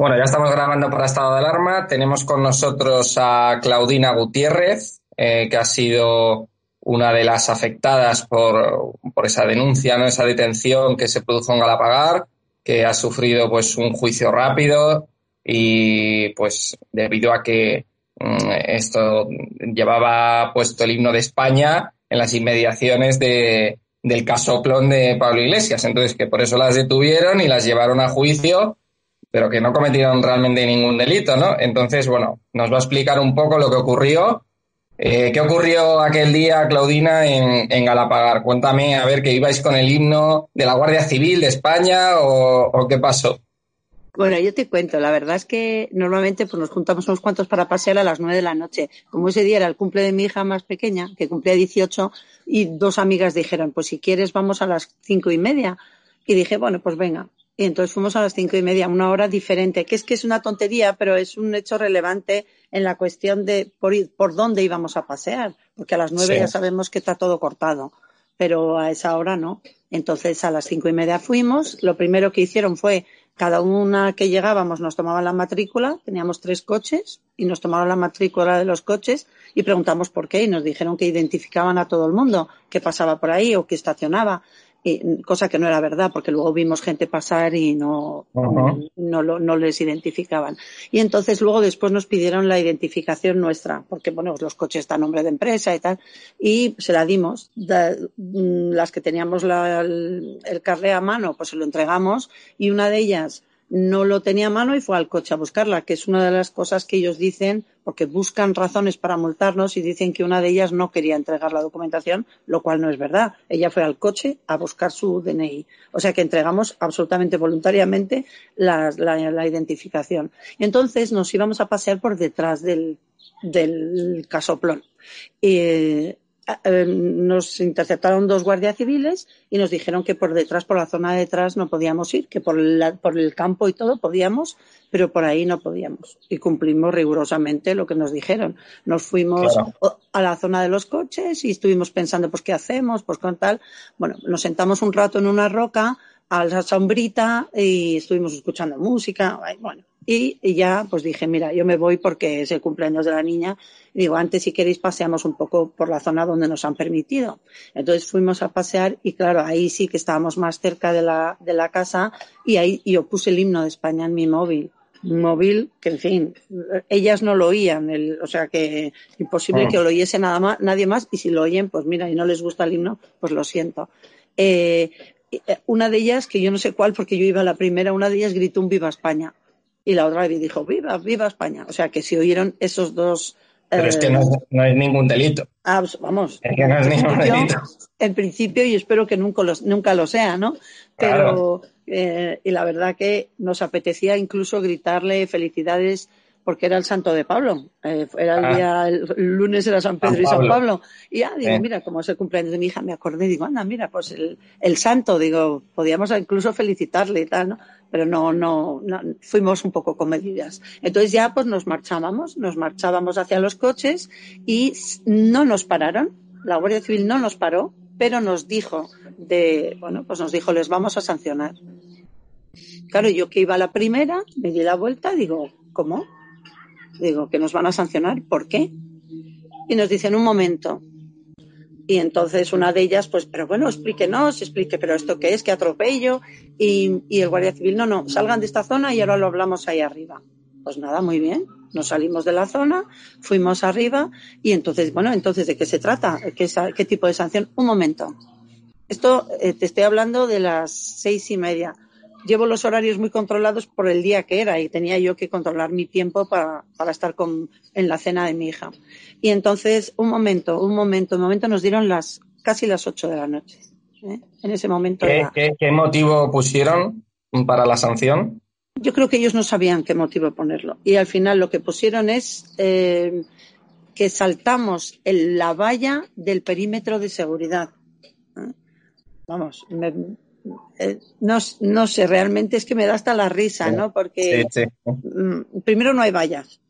Bueno, ya estamos grabando para Estado de Alarma. Tenemos con nosotros a Claudina Gutiérrez, eh, que ha sido una de las afectadas por, esa denuncia, ¿no? esa detención que se produjo en Galapagar, que ha sufrido pues un juicio rápido y pues debido a que mm, esto llevaba puesto el himno de España en las inmediaciones de, del casoplón de Pablo Iglesias. Entonces, que por eso las detuvieron y las llevaron a juicio pero que no cometieron realmente ningún delito, ¿no? Entonces, bueno, nos va a explicar un poco lo que ocurrió. Eh, ¿Qué ocurrió aquel día, Claudina, en, Galapagar? Cuéntame, a ver, que ibais con el himno de la Guardia Civil de España o, qué pasó. Bueno, yo te cuento, la verdad es que normalmente pues, nos juntamos unos cuantos para pasear a las nueve de la noche. Como ese día era el cumple de mi hija más pequeña, que cumplía 18, y dos amigas dijeron, pues si quieres vamos a las cinco y media. Y dije, bueno, pues venga. Y entonces fuimos a las cinco y media, una hora diferente, que es que es una tontería, pero es un hecho relevante en la cuestión de por, por dónde íbamos a pasear, porque a las nueve ya sabemos que está todo cortado, pero a esa hora no. Entonces a las cinco y media fuimos, lo primero que hicieron fue cada una que llegábamos nos tomaban la matrícula, teníamos tres coches y nos tomaron la matrícula de los coches y preguntamos por qué y nos dijeron que identificaban a todo el mundo que pasaba por ahí o que estacionaba cosa que no era verdad, porque luego vimos gente pasar y no, no, no, les identificaban. Y entonces luego después nos pidieron la identificación nuestra, porque bueno, los coches están nombre de empresa y tal, y se la dimos. Mm, las que teníamos el, el carré a mano, pues se lo entregamos, y una de ellas no lo tenía a mano y fue al coche a buscarla, que es una de las cosas que ellos dicen, porque buscan razones para multarnos y dicen que una de ellas no quería entregar la documentación, lo cual no es verdad. Ella fue al coche a buscar su DNI. O sea que entregamos absolutamente voluntariamente la, identificación. Entonces nos íbamos a pasear por detrás del, del casoplón. Eh, eh, nos interceptaron dos guardias civiles y nos dijeron que por detrás, por la zona de detrás, no podíamos ir, que por, por el campo y todo podíamos, pero por ahí no podíamos. Y cumplimos rigurosamente lo que nos dijeron. Nos fuimos a la zona de los coches y estuvimos pensando, pues, ¿qué hacemos? Pues con tal. Bueno, nos sentamos un rato en una roca, a la sombrita y estuvimos escuchando música. Bueno, y, ya pues dije, mira, yo me voy porque es el cumpleaños de la niña. Y digo, antes si queréis paseamos un poco por la zona donde nos han permitido. Entonces fuimos a pasear y claro, ahí sí que estábamos más cerca de la, de la casa y ahí yo puse el himno de España en mi móvil un móvil que, en fin, ellas no lo oían, o sea que imposible ah. que lo oyese nada más, nadie más, y si lo oyen, pues mira, y no les gusta el himno, pues lo siento. Eh, eh, una de ellas, que yo no sé cuál, porque yo iba a la primera, una de ellas gritó un Viva España. Y la otra dijo, Viva, Viva España. O sea que si oyeron esos dos. Pero es que no, es ningún delito. Vamos. Es que no es ningún delito. En principio, y espero que nunca lo, nunca lo sea, ¿no? Pero, eh, y la verdad que nos apetecía incluso gritarle felicidades porque era el santo de Pablo. Eh, era el ah. día, el, lunes era San Pedro y San Pablo. Y ya digo, mira, como es el cumpleaños de mi hija, me acordé, digo, anda, mira, pues el, el santo, digo, podíamos incluso felicitarle y tal, ¿no? Pero no, no, no, fuimos un poco comedidas. Entonces ya pues nos marchábamos, nos marchábamos hacia los coches y no nos pararon. La Guardia Civil no nos paró, pero nos dijo de, bueno, pues nos dijo, les vamos a sancionar. Claro, yo que iba a la primera, me di la vuelta, digo, ¿cómo? Digo, que nos van a sancionar. ¿Por qué? Y nos dicen un momento. Y entonces una de ellas, pues, pero bueno, explíquenos, explique, pero esto qué es, qué atropello. Y, y el guardia civil, no, no, salgan de esta zona y ahora lo hablamos ahí arriba. Pues nada, muy bien. Nos salimos de la zona, fuimos arriba y entonces, bueno, entonces, ¿de qué se trata? ¿Qué, qué tipo de sanción? Un momento. Esto eh, te estoy hablando de las seis y media llevo los horarios muy controlados por el día que era y tenía yo que controlar mi tiempo para, estar con, en la cena de mi hija. Y entonces, un momento, un momento, un momento nos dieron las casi las ocho de la noche. ¿eh? En ese momento. ¿Qué, ¿qué, motivo pusieron para la sanción? Yo creo que ellos no sabían qué motivo ponerlo. Y al final lo que pusieron es eh, que saltamos la valla del perímetro de seguridad. ¿eh? Vamos, me, no, no, sé, realmente es que me da hasta la risa, ¿no? Porque mm, primero no hay vallas.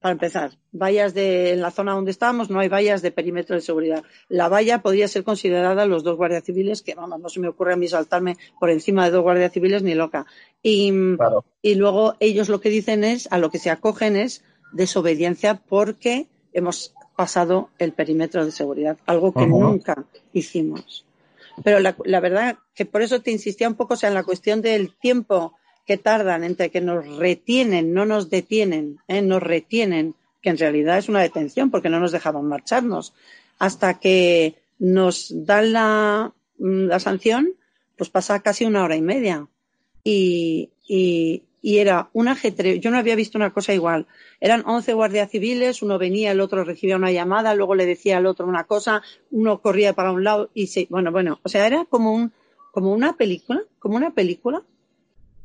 para empezar, vallas de en la zona donde estábamos no hay vallas de perímetro de seguridad. La valla podría ser considerada los dos guardias civiles, que vamos, no se me ocurre a mí saltarme por encima de dos guardias civiles ni loca. Y, y luego ellos lo que dicen es, a lo que se acogen es desobediencia porque hemos pasado el perímetro de seguridad, algo que nunca hicimos. Pero la, la, verdad que por eso te insistía un poco sea, en la cuestión del tiempo que tardan entre que nos retienen, no nos detienen, ¿eh? nos retienen, que en realidad es una detención porque no nos dejaban marcharnos, hasta que nos dan la, la sanción, pues pasa casi una hora y media. Y, y, y era un ajetreo. Yo no había visto una cosa igual. Eran 11 guardias civiles, uno venía, el otro recibía una llamada, luego le decía al otro una cosa, uno corría para un lado y se, bueno, bueno, o sea, era como un, como una película, como una película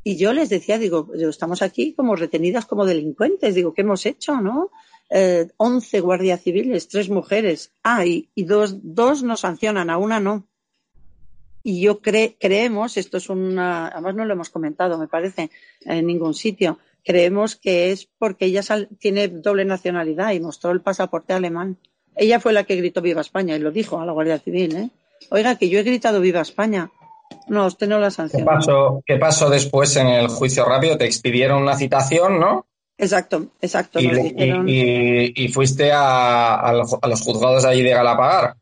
y yo les decía, digo, estamos aquí como retenidas como delincuentes, digo, ¿qué hemos hecho, no? Eh, once guardias civiles, tres mujeres. Ah, y, dos, dos nos sancionan, a una no. Y yo cre creemos, esto es una, además no lo hemos comentado, me parece, en ningún sitio, creemos que es porque ella tiene doble nacionalidad y mostró el pasaporte alemán. Ella fue la que gritó Viva España y lo dijo a la Guardia Civil, ¿eh? Oiga, que yo he gritado Viva España. No, usted no la sancionó. ¿Qué pasó, ¿Qué pasó después en el juicio rápido? Te expidieron una citación, ¿no? Exacto, exacto. Y, fuiste a, los juzgados de allí de Galapagar.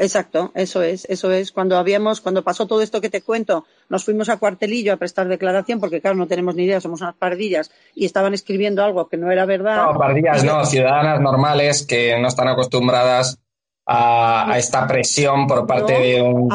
Exacto, eso es, eso es. Cuando habíamos, cuando pasó todo esto que te cuento, nos fuimos a cuartelillo a prestar declaración, porque claro, no tenemos ni idea, somos unas pardillas, y estaban escribiendo algo que no era verdad. No, pardillas no, ciudadanas normales que no están acostumbradas a, esta presión por parte de un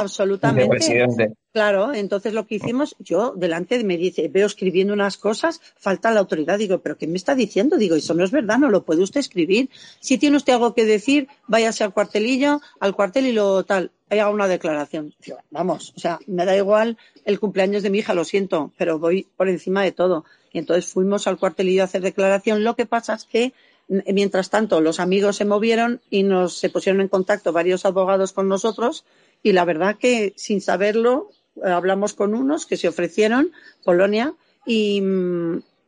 presidente. Claro, entonces lo que hicimos, yo delante de me dice, veo escribiendo unas cosas, falta la autoridad, digo, pero ¿qué me está diciendo? Digo, eso no es verdad, no lo puede usted escribir. Si tiene usted algo que decir, váyase al cuartelillo, al cuartel y lo tal, haga una declaración. vamos, o sea, me da igual el cumpleaños de mi hija, lo siento, pero voy por encima de todo. Y entonces fuimos al cuartelillo a hacer declaración. Lo que pasa es que mientras tanto los amigos se movieron y nos se pusieron en contacto varios abogados con nosotros y la verdad que sin saberlo hablamos con unos que se ofrecieron, Polonia, y,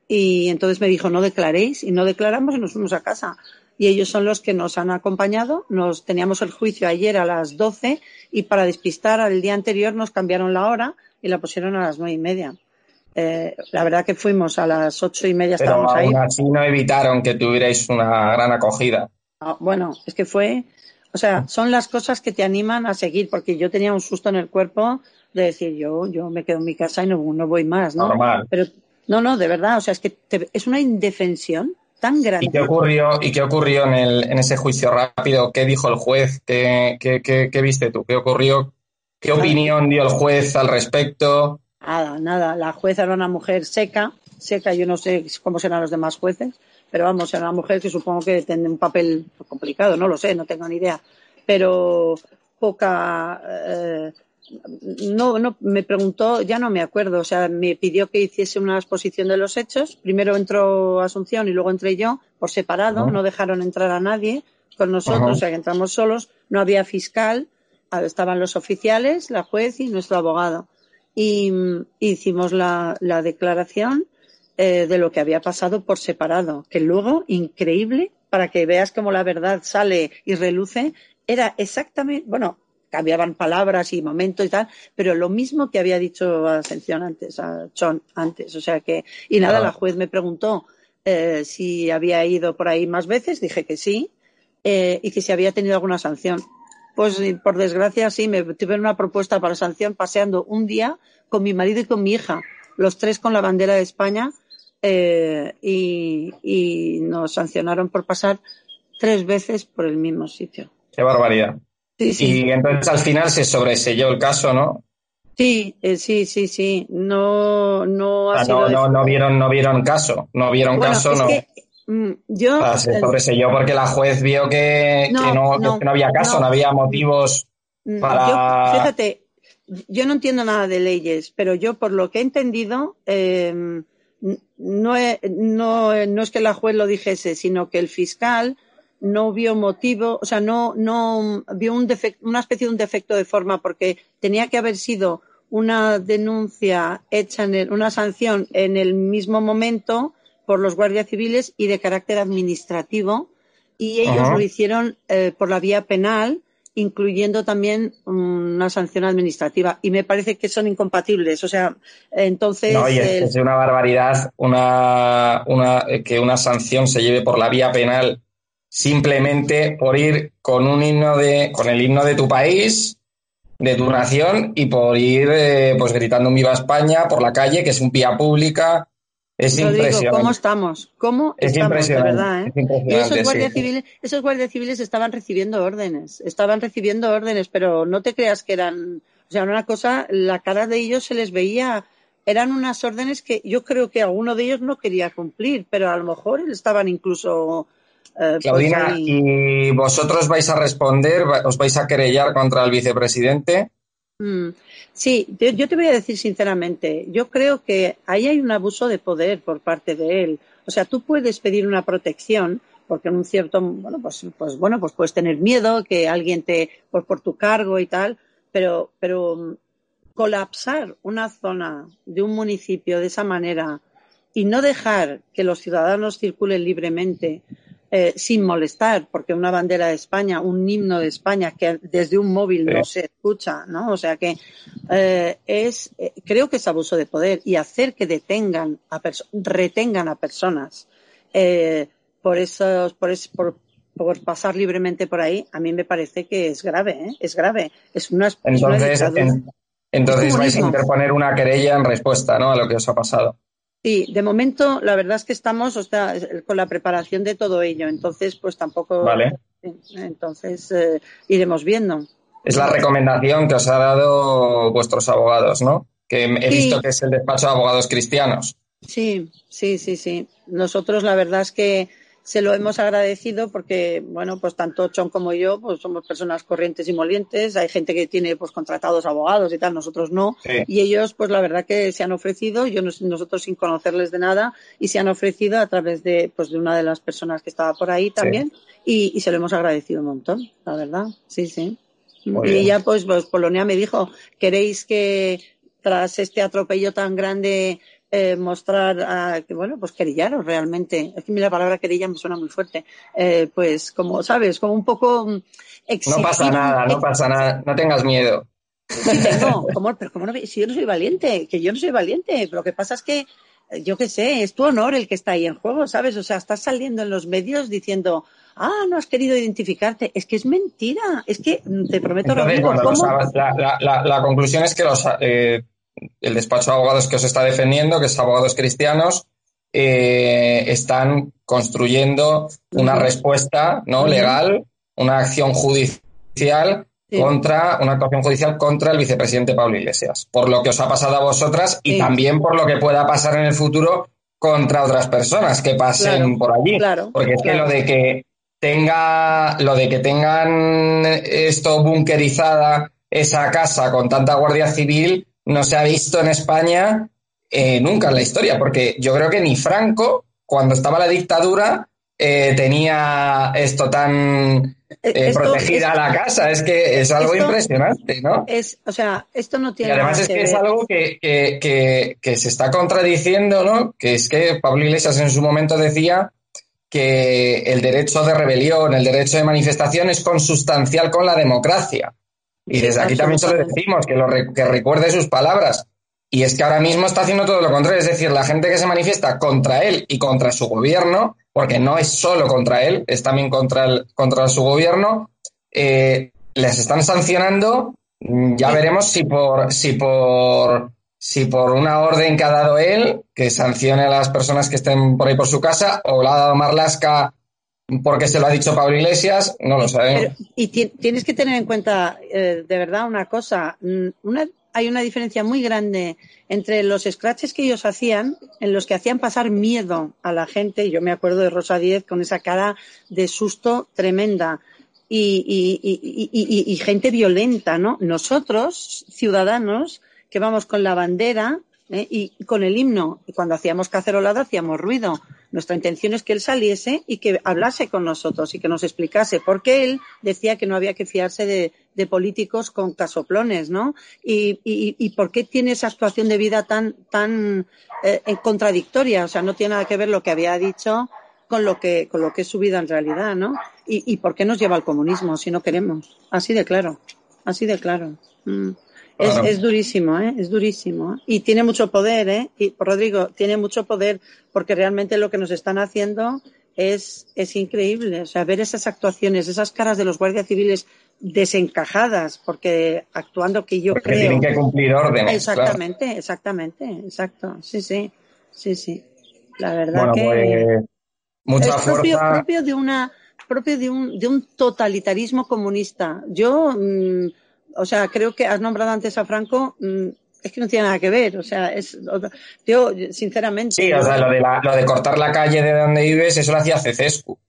y entonces me dijo, no declaréis, y no declaramos y nos fuimos a casa. Y ellos son los que nos han acompañado. Nos teníamos el juicio ayer a las 12 y para despistar al día anterior nos cambiaron la hora y la pusieron a las nueve y media. Eh, la verdad que fuimos a las ocho y media, Pero estábamos aún así no evitaron que tuvierais una gran acogida. Ah, bueno, es que fue, o sea, son las cosas que te animan a seguir, porque yo tenía un susto en el cuerpo de decir, yo, yo me quedo en mi casa y no, no voy más, ¿no? Normal. Pero no, no, de verdad, o sea, es que es una indefensión tan grande. ¿Y qué ocurrió, y qué ocurrió en, el, en ese juicio rápido? ¿Qué dijo el juez? ¿Qué, qué, qué, viste tú? ¿Qué ocurrió? ¿Qué opinión dio el juez al respecto? Nada, nada. La jueza era una mujer seca, seca, yo no sé cómo serán los demás jueces, pero vamos, era una mujer que supongo que tiene un papel complicado, no lo sé, no tengo ni idea. Pero poca, eh, no, no, me preguntó, ya no me acuerdo, o sea, me pidió que hiciese una exposición de los hechos. Primero entró Asunción y luego entré yo por separado, no dejaron entrar a nadie con nosotros, o sea, que entramos solos, no había fiscal, estaban los oficiales, la juez y nuestro abogado. Y, hicimos la, declaración eh, de lo que había pasado por separado, que luego, increíble, para que veas cómo la verdad sale y reluce, era exactamente, bueno, cambiaban palabras y momentos y tal, pero lo mismo que había dicho Ascensión antes, a Chon antes. O sea que, y nada, la juez me preguntó eh, si había ido por ahí más veces, dije que sí, eh, y que si había tenido alguna sanción. Pues por desgracia sí, me tuve una propuesta para sanción paseando un día con mi marido y con mi hija, los tres con la bandera de España, eh, y, y nos sancionaron por pasar tres veces por el mismo sitio. Qué barbaridad. Y entonces al final se sobreselló el caso, ¿no? Sí, eh, sí, sí, sí. No, no ha sido no, no, vieron, no vieron caso. No vieron caso, no. Mm, yo, se sobreselló porque la juez vio que, no, no, había caso, no, había motivos mm, para. fíjate, yo no entiendo nada de leyes, pero yo por lo que he entendido, no, no, no es que la juez lo dijese, sino que el fiscal no vio motivo, o sea, no, no vio un una especie de un defecto de forma porque tenía que haber sido una denuncia hecha en una sanción en el mismo momento por los guardias civiles y de carácter administrativo y ellos lo hicieron eh, por la vía penal incluyendo también una sanción administrativa. Y me parece que son incompatibles. O sea, entonces. No, y es, una barbaridad una, una, que una sanción se lleve por la vía penal simplemente por ir con un himno de, con el himno de tu país, de tu nación, y por ir eh, pues gritando un viva España por la calle, que es un vía pública, es impresionante. ¿Cómo estamos? ¿Cómo es estamos, de verdad? ¿eh? y esos guardias, civiles, esos guardias civiles estaban recibiendo órdenes, estaban recibiendo órdenes, pero no te creas que eran, o sea, una cosa, la cara de ellos se les veía, eran unas órdenes que yo creo que alguno de ellos no quería cumplir, pero a lo mejor estaban incluso eh, pues Claudina, ¿y vosotros vais a responder, os vais a querellar contra el vicepresidente? Mm. Sí, yo, te voy a decir sinceramente, yo creo que ahí hay un abuso de poder por parte de él. O sea, tú puedes pedir una protección porque en un cierto, bueno, pues, pues bueno, pues puedes tener miedo que alguien te, por, por tu cargo y tal, pero, pero mm, colapsar una zona de un municipio de esa manera y no dejar que los ciudadanos circulen libremente eh, sin molestar, porque una bandera de España, un himno de España que desde un móvil no se escucha, ¿no? O sea que eh, es, eh, creo que es abuso de poder y hacer que detengan a retengan a personas por esos, por, por, por, pasar libremente por ahí, a mí me parece que es grave, es grave. Es una, entonces, entonces vais a interponer una querella en respuesta, ¿no? A lo que os ha pasado. Sí, de momento la verdad es que estamos con la preparación de todo ello, entonces pues tampoco. Vale. Entonces eh, iremos viendo. Es la recomendación que os ha dado vuestros abogados, ¿no? Que he visto que es el despacho de abogados cristianos. Sí, sí, sí, sí. Nosotros la verdad es que se lo hemos agradecido porque, bueno, pues tanto Chon como yo, pues somos personas corrientes y molientes. Hay gente que tiene, pues, contratados abogados y tal, nosotros no. Y ellos, pues, la verdad que se han ofrecido, yo nosotros sin conocerles de nada, y se han ofrecido a través de, pues, de una de las personas que estaba por ahí también. Y, se lo hemos agradecido un montón, la verdad. Sí, sí. y ya, pues, pues, Polonia me dijo, ¿queréis que tras este atropello tan grande eh, mostrar a, que, bueno, pues querillaros realmente. Es que la palabra querilla me suena muy fuerte. Eh, pues como, ¿sabes? Como un poco No pasa nada, no pasa nada. No tengas miedo. no, pero como no, si yo no soy valiente, que yo no soy valiente. Lo que pasa es que, yo qué sé, es tu honor el que está ahí en juego, ¿sabes? O sea, estás saliendo en los medios diciendo, ah, no has querido identificarte. Es que es mentira. Es que te prometo Entonces, la, la, la, conclusión es que los, eh, el despacho de abogados que os está defendiendo, que es abogados cristianos, eh, están construyendo una respuesta no legal, una acción judicial contra una actuación judicial contra el vicepresidente Pablo Iglesias, por lo que os ha pasado a vosotras y también por lo que pueda pasar en el futuro contra otras personas que pasen por allí, porque es que lo de que tenga lo de que tengan esto bunkerizada esa casa con tanta guardia civil no se ha visto en España eh, nunca en la historia, porque yo creo que ni Franco, cuando estaba la dictadura, eh, tenía esto tan eh, protegida la casa. Es que es algo impresionante, ¿no? Es, o sea, esto no tiene. Y además es que, es algo que, que, que, se está contradiciendo, ¿no? Que es que Pablo Iglesias en su momento decía que el derecho de rebelión, el derecho de manifestación es consustancial con la democracia. Y desde aquí también se lo decimos, que, lo que recuerde sus palabras. Y es que ahora mismo está haciendo todo lo contrario, es decir, la gente que se manifiesta contra él y contra su gobierno, porque no es solo contra él, es también contra, el, contra su gobierno, eh, les están sancionando. Ya veremos si por, si por, si por una orden que ha dado él, que sancione a las personas que estén por ahí por su casa, o la ha dado Marlasca porque se lo ha dicho Pablo Iglesias, no lo sabemos. y tienes que tener en cuenta, eh, de verdad, una cosa. Mm, una, hay una diferencia muy grande entre los scratches que ellos hacían, en los que hacían pasar miedo a la gente. Yo me acuerdo de Rosa Díez con esa cara de susto tremenda. Y, gente violenta, ¿no? Nosotros, ciudadanos, que vamos con la bandera, ¿eh? y con el himno, y cuando hacíamos cacerolada hacíamos ruido. Nuestra intención es que él saliese y que hablase con nosotros y que nos explicase, porque él decía que no había que fiarse de, políticos con casoplones, ¿no? Y, y, y, por qué tiene esa actuación de vida tan, tan eh, contradictoria, o sea, no tiene nada que ver lo que había dicho con lo que, con lo que es su vida en realidad, ¿no? Y, y por qué nos lleva al comunismo si no queremos. Así de claro, así de claro. Mm. Es, es, durísimo, ¿eh? Es durísimo. Y tiene mucho poder, ¿eh? Y, Rodrigo, tiene mucho poder porque realmente lo que nos están haciendo es, es increíble. O sea, ver esas actuaciones, esas caras de los guardias civiles desencajadas, porque actuando que yo porque creo. Tienen que cumplir órdenes. Exactamente, claro. exactamente, exacto. Sí, sí, sí, sí. La verdad bueno, que. Pues, mucha es propio, propio de una propio de un, de un totalitarismo comunista. Yo, mmm, o sea, creo que has nombrado antes a Franco, mmm, es que no tiene nada que ver, o sea, es, yo, sinceramente. Sí, o sea, lo de, la, lo de cortar la calle de donde vives, eso lo hacía Cecescu.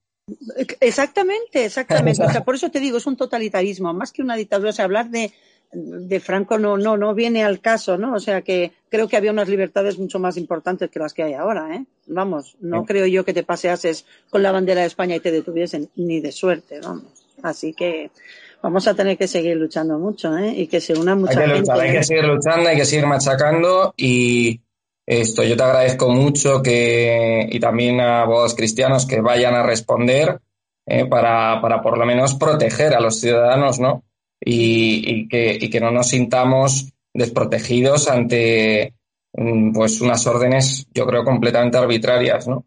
Exactamente, exactamente. O sea, por eso te digo, es un totalitarismo, más que una dictadura. O sea, hablar de, de Franco no, no, no viene al caso, ¿no? O sea, que creo que había unas libertades mucho más importantes que las que hay ahora, ¿eh? Vamos, no sí. creo yo que te paseases con la bandera de España y te detuviesen, ni de suerte, vamos. Así que vamos a tener que seguir luchando mucho, ¿eh? Y que se una mucha hay que gente. Luchar, hay que seguir luchando, hay que seguir machacando y esto, yo te agradezco mucho que, y también a vos cristianos que vayan a responder eh, para, para por lo menos proteger a los ciudadanos, ¿no? Y, y, que, y que no nos sintamos desprotegidos ante pues unas órdenes, yo creo, completamente arbitrarias, ¿no?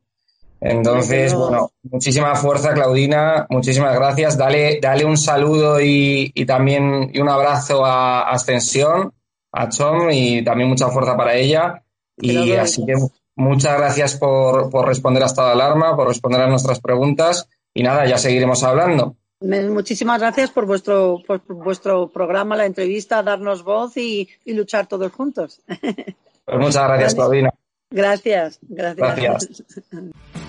Entonces, bueno, muchísima fuerza, Claudina, muchísimas gracias. Dale, dale un saludo y, y también y un abrazo a Ascensión, a Chom y también mucha fuerza para ella. Y así que muchas gracias por, por responder a esta alarma, por responder a nuestras preguntas y nada, ya seguiremos hablando. Muchísimas gracias por vuestro, por vuestro programa, la entrevista, darnos voz y, y luchar todos juntos. Pues muchas gracias, Claudina. Gracias, gracias. Gracias.